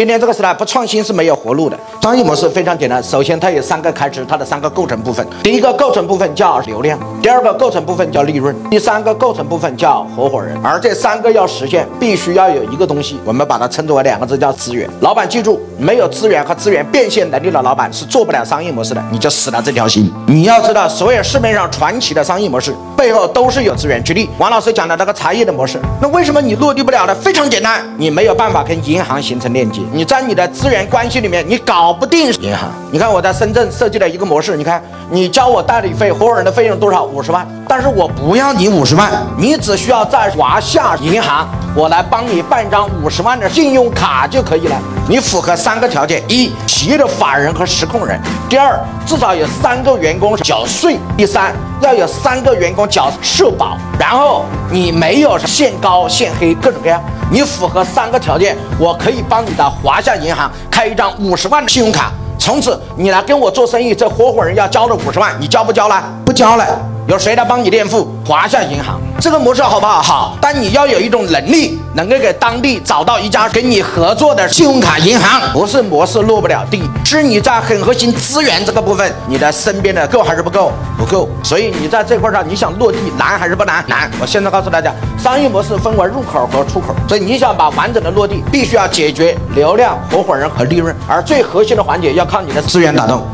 今天这个时代不创新是没有活路的。商业模式非常简单，首先它有三个开支，它的三个构成部分。第一个构成部分叫流量，第二个构成部分叫利润，第三个构成部分叫合伙人。而这三个要实现，必须要有一个东西，我们把它称之为两个字叫资源。老板记住，没有资源和资源变现能力的老板是做不了商业模式的，你就死了这条心。你要知道，所有市面上传奇的商业模式背后都是有资源。之力，王老师讲的那个茶叶的模式，那为什么你落地不了呢？非常简单，你没有办法跟银行形成链接。你在你的资源关系里面，你搞不定银行。你看我在深圳设计了一个模式，你看你交我代理费，合伙人的费用多少？五十万。但是我不要你五十万，你只需要在华夏银行，我来帮你办张五十万的信用卡就可以了。你符合三个条件：一，企业的法人和实控人；第二，至少有三个员工缴税；第三，要有三个员工缴社保。然后你没有限高限黑各种各样，你符合三个条件，我可以帮你的华夏银行开一张五十万的信用卡。从此你来跟我做生意，这合伙人要交的五十万，你交不交了？不交了。由谁来帮你垫付？华夏银行。这个模式好不好？好。但你要有一种能力，能够给当地找到一家跟你合作的信用卡银行。不是模式落不了地，是你在很核心资源这个部分，你的身边的够还是不够？不够。所以你在这块上，你想落地难还是不难？难。我现在告诉大家，商业模式分为入口和出口。所以你想把完整的落地，必须要解决流量、合伙人和利润，而最核心的环节要靠你的资源打动。